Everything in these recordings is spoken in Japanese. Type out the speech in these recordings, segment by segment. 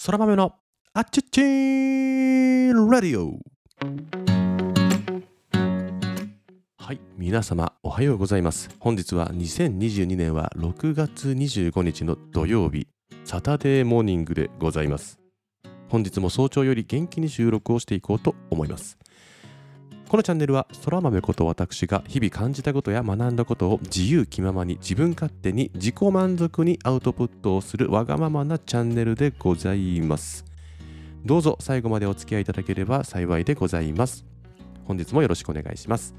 そら豆のあっちっちーラディオ。はい皆様おはようございます。本日は2022年は6月25日の土曜日サタデーモーニングでございます。本日も早朝より元気に収録をしていこうと思います。このチャンネルはそら豆こと私が日々感じたことや学んだことを自由気ままに自分勝手に自己満足にアウトプットをするわがままなチャンネルでございます。どうぞ最後までお付き合いいただければ幸いでございます。本日もよろしくお願いします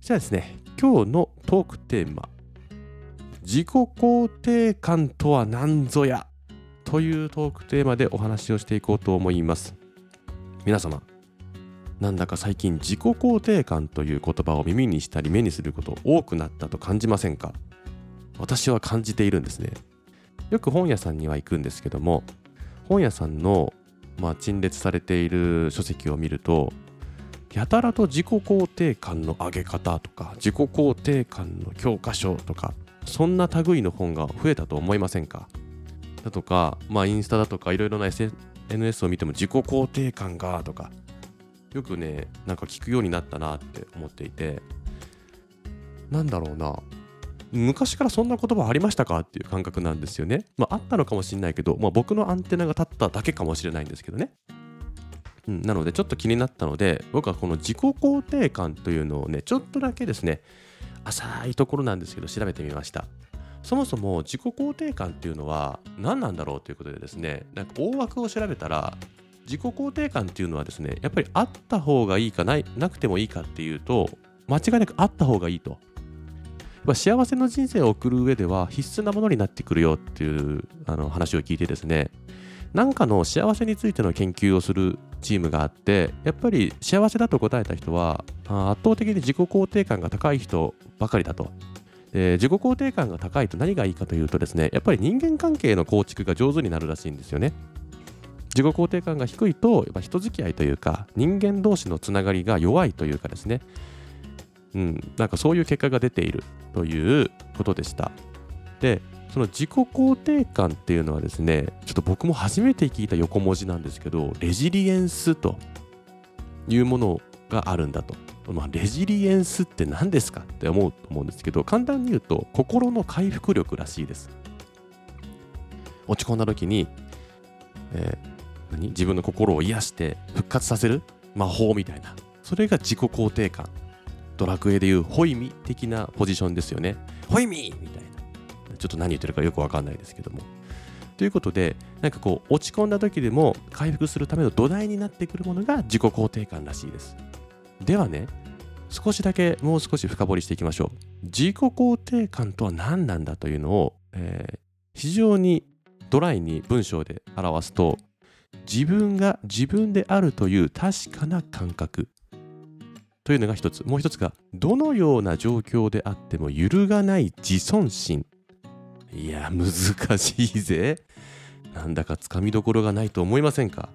じゃあですね今日のトークテーマ自己肯定感とは何ぞやというトークテーマでお話をしていこうと思います。皆様なんだか最近自己肯定感という言葉を耳にしたり目にすること多くなったと感じませんか？私は感じているんですね。よく本屋さんには行くんですけども本屋さんの、まあ、陳列されている書籍を見るとやたらと自己肯定感の上げ方とか自己肯定感の教科書とかそんな類の本が増えたと思いませんか？だとか、まあ、インスタだとかいろいろな SNS を見ても自己肯定感がとかよくねなんか聞くようになったなって思っていてなんだろうな昔からそんな言葉ありましたかっていう感覚なんですよね。まああったのかもしれないけど、まあ、僕のアンテナが立っただけかもしれないんですけどね。うん、なのでちょっと気になったので僕はこの自己肯定感というのをねちょっとだけですね浅いところなんですけど調べてみましたそもそも自己肯定感っていうのは何なんだろうということでですねなんか大枠を調べたら自己肯定感っていうのはですねやっぱりあった方がいいかないなくてもいいかっていうと間違いなくあった方がいいと。幸せの人生を送る上では必須なものになってくるよっていうあの話を聞いてですね何かの幸せについての研究をするチームがあってやっぱり幸せだと答えた人は圧倒的に自己肯定感が高い人ばかりだと。で自己肯定感が高いと何がいいかというとですねやっぱり人間関係の構築が上手になるらしいんですよね。自己肯定感が低いとやっぱ人付き合いというか人間同士のつながりが弱いというかですねうん、なんかそういう結果が出ているということでした。で、その自己肯定感っていうのはですね、ちょっと僕も初めて聞いた横文字なんですけど、レジリエンスというものがあるんだと。まあ、レジリエンスって何ですかって思うと思うんですけど、簡単に言うと、心の回復力らしいです。落ち込んだ時に、えー、何自分の心を癒して復活させる魔法みたいな。それが自己肯定感ドラクエでいうホイミ的なポジションですよね。ホイミみたいな。ちょっと何言ってるかよくわかんないですけども。ということで、なんかこう、落ち込んだ時でも回復するための土台になってくるものが自己肯定感らしいです。ではね、少しだけもう少し深掘りしていきましょう。自己肯定感とは何なんだというのを、えー、非常にドライに文章で表すと、自分が自分であるという確かな感覚というのが一つ。もう一つが、どのような状況であっても揺るがない自尊心。いや、難しいぜ。なんだかつかみどころがないと思いませんか？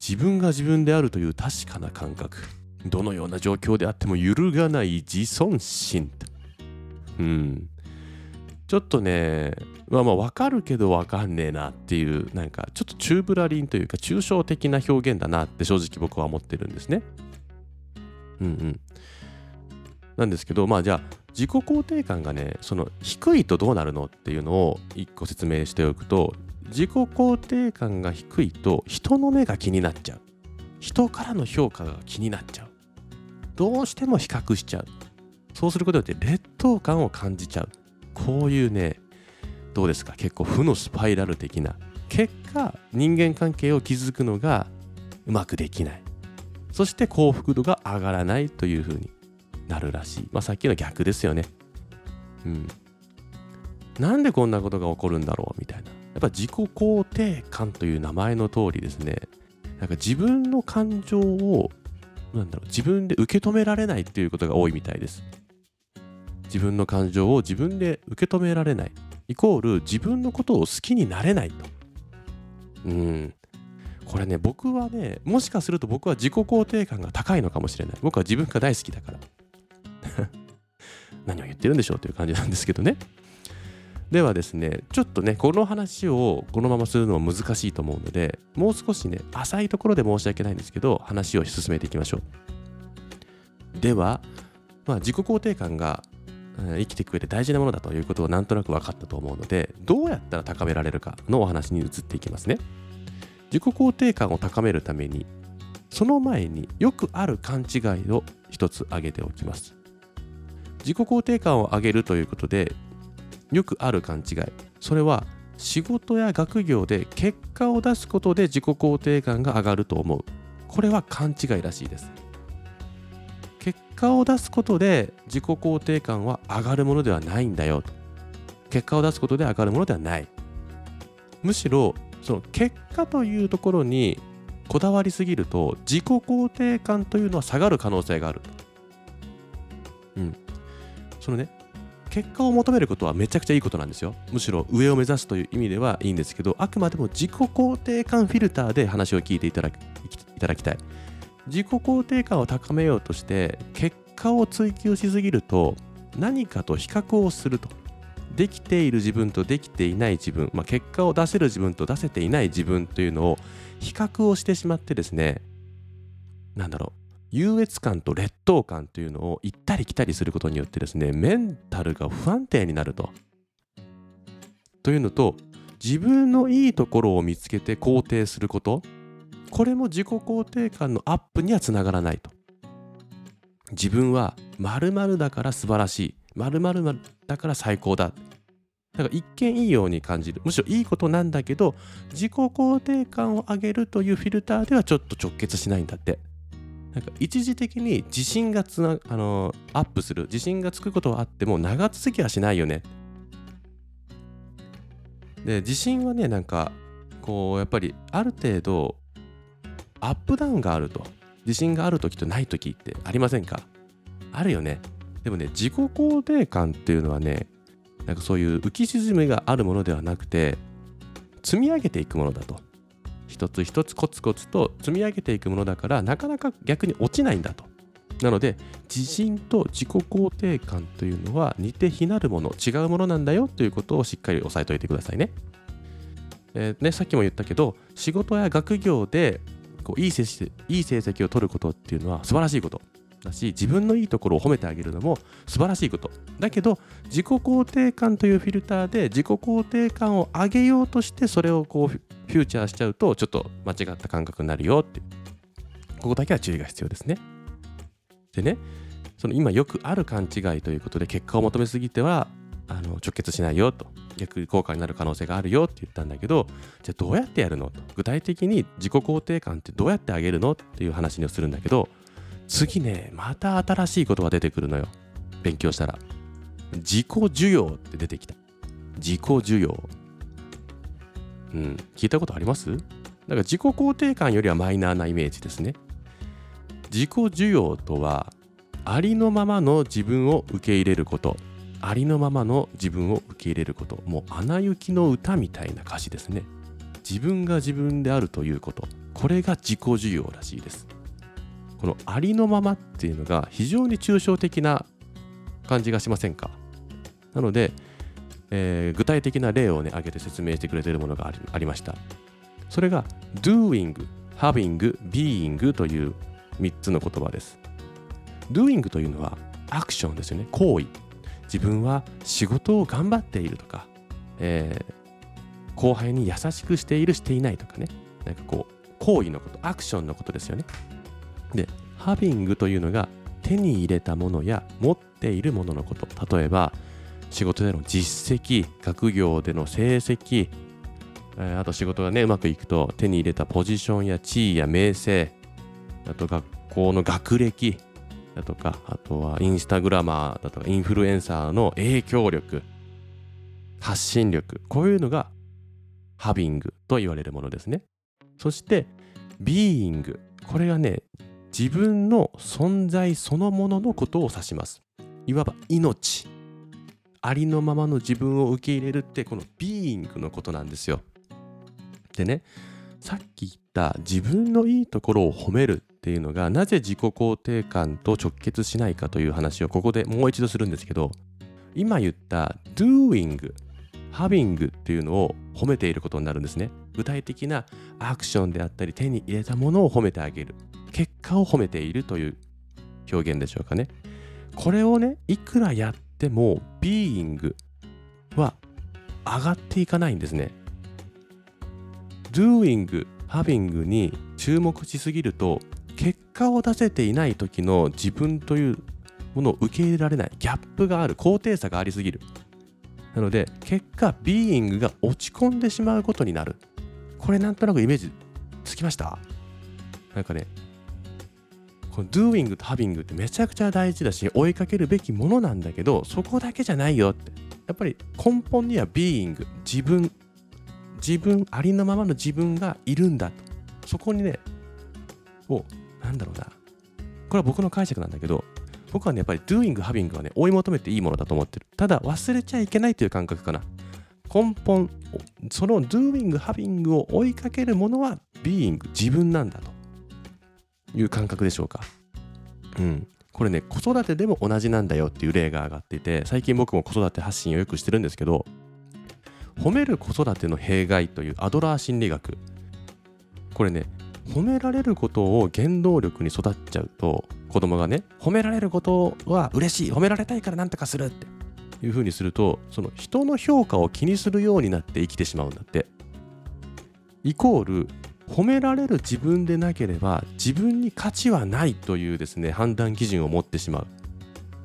自分が自分であるという確かな感覚。どのような状況であっても揺るがない自尊心。うん。ちょっとね、まあまあわかるけどわかんねえなっていう、なんかちょっとチューブラリンというか抽象的な表現だなって正直僕は思ってるんですね。うんうん。なんですけど、まあじゃあ、自己肯定感がね、その低いとどうなるのっていうのを一個説明しておくと、自己肯定感が低いと人の目が気になっちゃう。人からの評価が気になっちゃう。どうしても比較しちゃう。そうすることによって劣等感を感じちゃう。こういうね、どうですか？結構負のスパイラル的な。結果、人間関係を築くのがうまくできない。そして幸福度が上がらないというふうになるらしい。まあ、さっきの逆ですよね。うん。なんでこんなことが起こるんだろうみたいな。やっぱ自己肯定感という名前の通りですね。なんか自分の感情を、なんだろう、自分で受け止められないっていうことが多いみたいです。自分の感情を自分で受け止められない。イコール自分のことを好きになれないと。うん。これね、僕はね、もしかすると僕は自己肯定感が高いのかもしれない。僕は自分が大好きだから。何を言ってるんでしょうという感じなんですけどね。ではですねちょっとねこの話をこのままするのは難しいと思うのでもう少しね浅いところで申し訳ないんですけど話を進めていきましょうでは、まあ、自己肯定感が生きていく上で大事なものだということをなんとなく分かったと思うのでどうやったら高められるかのお話に移っていきますね。自己肯定感を高めるためにその前によくある勘違いを一つ挙げておきます。自己肯定感を上げるということでよくある勘違い。それは仕事や学業で結果を出すことで自己肯定感が上がると思う。これは勘違いらしいです。結果を出すことで自己肯定感は上がるものではないんだよと。結果を出すことで上がるものではない。むしろその結果というところにこだわりすぎると自己肯定感というのは下がる可能性があるうん。そのね結果を求めることはめちゃくちゃいいことなんですよ。むしろ上を目指すという意味ではいいんですけどあくまでも自己肯定感フィルターで話を聞いていただきいただきたい。自己肯定感を高めようとして結果を追求しすぎると何かと比較をすると。できている自分とできていない自分、まあ、結果を出せる自分と出せていない自分というのを比較をしてしまってですねなんだろう。優越感と劣等感というのを行ったり来たりすることによってですねメンタルが不安定になると。というのと自分のいいところを見つけて肯定すること。これも自己肯定感のアップにはつながらないと。自分は〇〇だから素晴らしい。〇〇だから最高だ。だから一見いいように感じる。むしろいいことなんだけど自己肯定感を上げるというフィルターではちょっと直結しないんだって。なんか一時的に自信がつなあのアップする。自信がつくことはあっても長続きはしないよね。で自信はねなんかこうやっぱりある程度アップダウンがあると。自信がある時とない時ってありませんか？あるよね。でもね自己肯定感っていうのはねなんかそういう浮き沈みがあるものではなくて積み上げていくものだと。一つ一つコツコツと積み上げていくものだからなかなか逆に落ちないんだと。なので自信と自己肯定感というのは似て非なるもの違うものなんだよということをしっかり押さえておいてくださいね,、えー、ねさっきも言ったけど仕事や学業でこういい成績いい成績を取ることっていうのは素晴らしいことだし自分のいいところを褒めてあげるのも素晴らしいこと。だけど自己肯定感というフィルターで自己肯定感を上げようとしてそれをこうフューチャーしちゃうとちょっと間違った感覚になるよってここだけは注意が必要ですね。でねその今よくある勘違いということで結果を求めすぎてはあの直結しないよと。逆効果になる可能性があるよって言ったんだけどじゃあどうやってやるのと。具体的に自己肯定感ってどうやって上げるのっていう話をするんだけど次ねまた新しい言葉出てくるのよ。勉強したら。自己需要って出てきた。自己需要。うん。聞いたことあります？だから自己肯定感よりはマイナーなイメージですね。自己需要とはありのままの自分を受け入れること。ありのままの自分を受け入れること。もう「アナ雪の歌」みたいな歌詞ですね。自分が自分であるということ。これが自己需要らしいです。このありのままっていうのが非常に抽象的な感じがしませんか？なので、えー、具体的な例をね挙げて説明してくれているものがありました。それが doing, having, being という3つの言葉です。doing というのはアクションですよね。行為。自分は仕事を頑張っているとか、えー、後輩に優しくしているしていないとかねなんかこう行為のことアクションのことですよねで、ハビングというのが手に入れたものや持っているもののこと。例えば、仕事での実績、学業での成績、あと仕事がね、うまくいくと手に入れたポジションや地位や名声、あと学校の学歴だとか、あとはインスタグラマーだとかインフルエンサーの影響力、発信力、こういうのがハビングと言われるものですね。そして、ビーイング。これがね、自分の存在そのもののことを指します。いわば命。ありのままの自分を受け入れるってこのビーイングのことなんですよ。でね、さっき言った自分のいいところを褒めるっていうのがなぜ自己肯定感と直結しないかという話をここでもう一度するんですけど今言った doing ハビングっていうのを褒めていることになるんですね。具体的なアクションであったり手に入れたものを褒めてあげる。結果を褒めているという表現でしょうかね。これをねいくらやってもビーイングは上がっていかないんですね。doing ハビングに注目しすぎると果を出せていない時の自分というものを受け入れられないギャップがある高低差がありすぎる。なので結果ビーイングが落ち込んでしまうことになる。これなんとなくイメージつきました？なんかねこの doing と having ってめちゃくちゃ大事だし追いかけるべきものなんだけどそこだけじゃないよって。やっぱり根本には being 自分自分ありのままの自分がいるんだと。そこにねをなんだろうな。これは僕の解釈なんだけど僕はねやっぱり doing having はね追い求めていいものだと思ってる。ただ忘れちゃいけないという感覚かな。根本その doing having を追いかけるものは being 自分なんだと。いう感覚でしょうか。うん。これね子育てでも同じなんだよっていう例が上がっていて最近僕も子育て発信をよくしてるんですけど褒める子育ての弊害というアドラー心理学。これね褒められることを原動力に育っちゃうと子供がね褒められることは嬉しい褒められたいから何とかするっていう風にするとその人の評価を気にするようになって生きてしまうんだって。イコール褒められる自分でなければ自分に価値はないというですね判断基準を持ってしまう。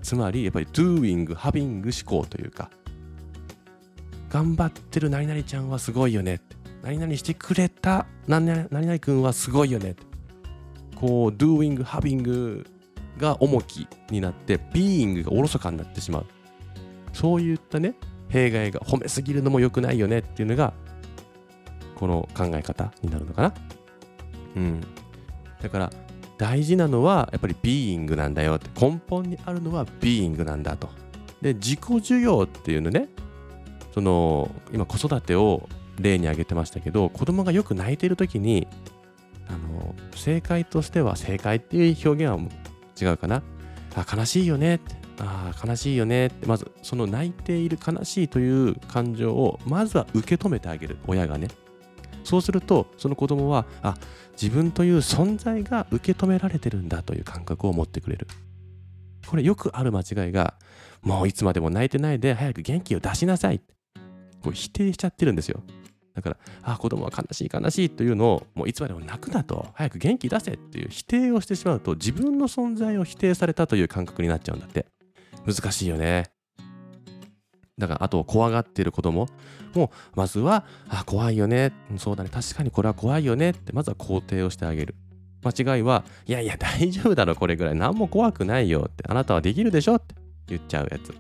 つまりやっぱり doing having 思考というか頑張ってる何々ちゃんはすごいよねって。何々してくれた何々君はすごいよね。こう doing having が重きになって being がおろそかになってしまう。そういったね弊害が褒めすぎるのも良くないよねっていうのがこの考え方になるのかな。うん。だから大事なのはやっぱりビーイングなんだよって。根本にあるのはビーイングなんだと。で自己需要っていうのね。その今子育てを例に挙げてましたけど子供がよく泣いている時にあの正解としては正解っていう表現は違うかな。あ悲しいよね。ってあ悲しいよねって。まずその泣いている悲しいという感情をまずは受け止めてあげる。親がね。そうするとその子供はあ自分という存在が受け止められてるんだという感覚を持ってくれる。これよくある間違いがもういつまでも泣いてないで早く元気を出しなさい。こう否定しちゃってるんですよ。だからあ子供は悲しい悲しいというのをもういつまでも泣くなと。早く元気出せっていう否定をしてしまうと自分の存在を否定されたという感覚になっちゃうんだって。難しいよね。だからあと怖がっている子供もまずはあ怖いよね。そうだね。確かにこれは怖いよねってまずは肯定をしてあげる。間違いはいやいや大丈夫だろこれぐらい。何も怖くないよってあなたはできるでしょって言っちゃうやつ。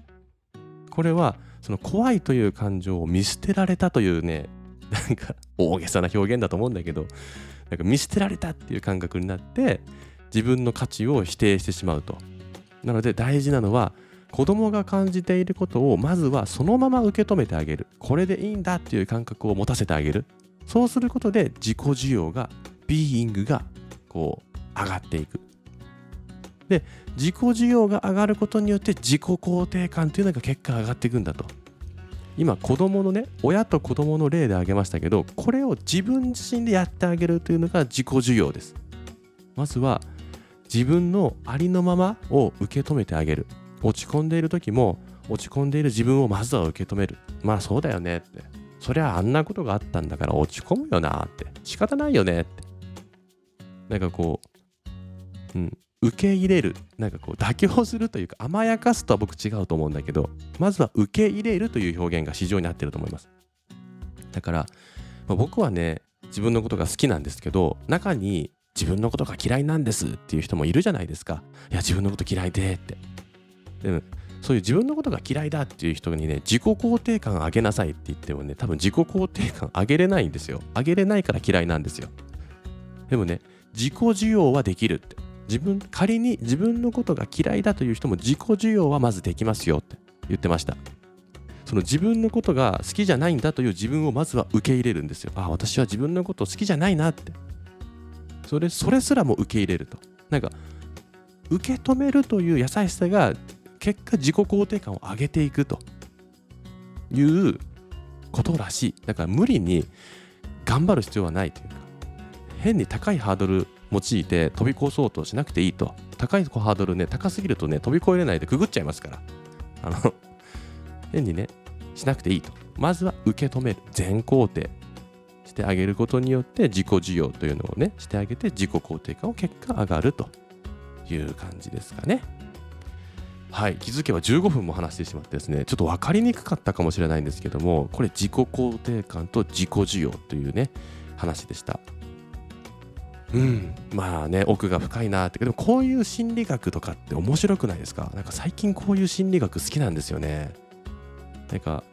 これはその怖いという感情を見捨てられたというねなんか大げさな表現だと思うんだけどなんか見捨てられたっていう感覚になって自分の価値を否定してしまうと。なので大事なのは子供が感じていることをまずはそのまま受け止めてあげる。これでいいんだっていう感覚を持たせてあげる。そうすることで自己需要がビーイングがこう上がっていく。で自己需要が上がることによって自己肯定感というのが結果上がっていくんだと。今子供のね親と子供の例で挙げましたけどこれを自分自身でやってあげるというのが自己需要です。まずは自分のありのままを受け止めてあげる。落ち込んでいる時も落ち込んでいる自分をまずは受け止める。まあそうだよねって。そりゃあんなことがあったんだから落ち込むよなって。仕方ないよねって。なんかこう、うん、受け入れるなんかこう妥協するというか甘やかすとは僕違うと思うんだけどまずは受け入れるという表現が市場になってると思います。だから、まあ、僕はね自分のことが好きなんですけど中に自分のことが嫌いなんですっていう人もいるじゃないですか。いや自分のこと嫌いでって。でもそういう自分のことが嫌いだっていう人にね自己肯定感上げなさいって言ってもね多分自己肯定感上げれないんですよ。上げれないから嫌いなんですよ。でもね自己需要はできるって。自分仮に自分のことが嫌いだという人も自己需要はまずできますよって言ってました。その自分のことが好きじゃないんだという自分をまずは受け入れるんですよ。あ私は自分のこと好きじゃないなって。それそれすらも受け入れると。なんか受け止めるという優しさが結果自己肯定感を上げていくということらしい。だから無理に頑張る必要はないという。か変に高いハードル用いて飛び越そうとしなくていいと。高いハードルね高すぎるとね飛び越えれないでくぐっちゃいますから。あの 変にねしなくていいと。まずは受け止める。全肯定してあげることによって自己需要というのをねしてあげて自己肯定感を結果上がると。いう感じですかね。はい。気づけば15分も話してしまってですねちょっと分かりにくかったかもしれないんですけどもこれ自己肯定感と自己需要というね話でした。うん。まあね奥が深いなって。でもこういう心理学とかって面白くないですか？なんか最近こういう心理学好きなんですよね。なんか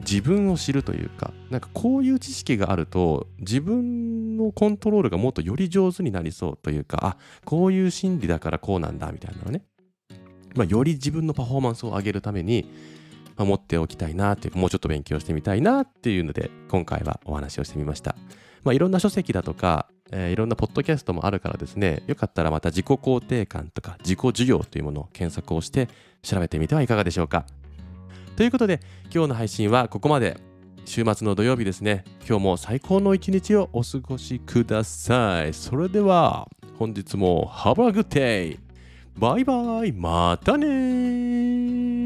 自分を知るというかなんかこういう知識があると自分のコントロールがもっとより上手になりそうというかあこういう心理だからこうなんだみたいなのね、まあ、より自分のパフォーマンスを上げるために、まあ、持っておきたいなっていうもうちょっと勉強してみたいなっていうので今回はお話をしてみました、まあ、いろんな書籍だとか、えー、いろんなポッドキャストもあるからですねよかったらまた自己肯定感とか自己需要というものを検索をして調べてみてはいかがでしょうか。ということで今日の配信はここまで。週末の土曜日ですね。今日も最高の一日をお過ごしください。それでは本日も Have a good day バイバイ。またね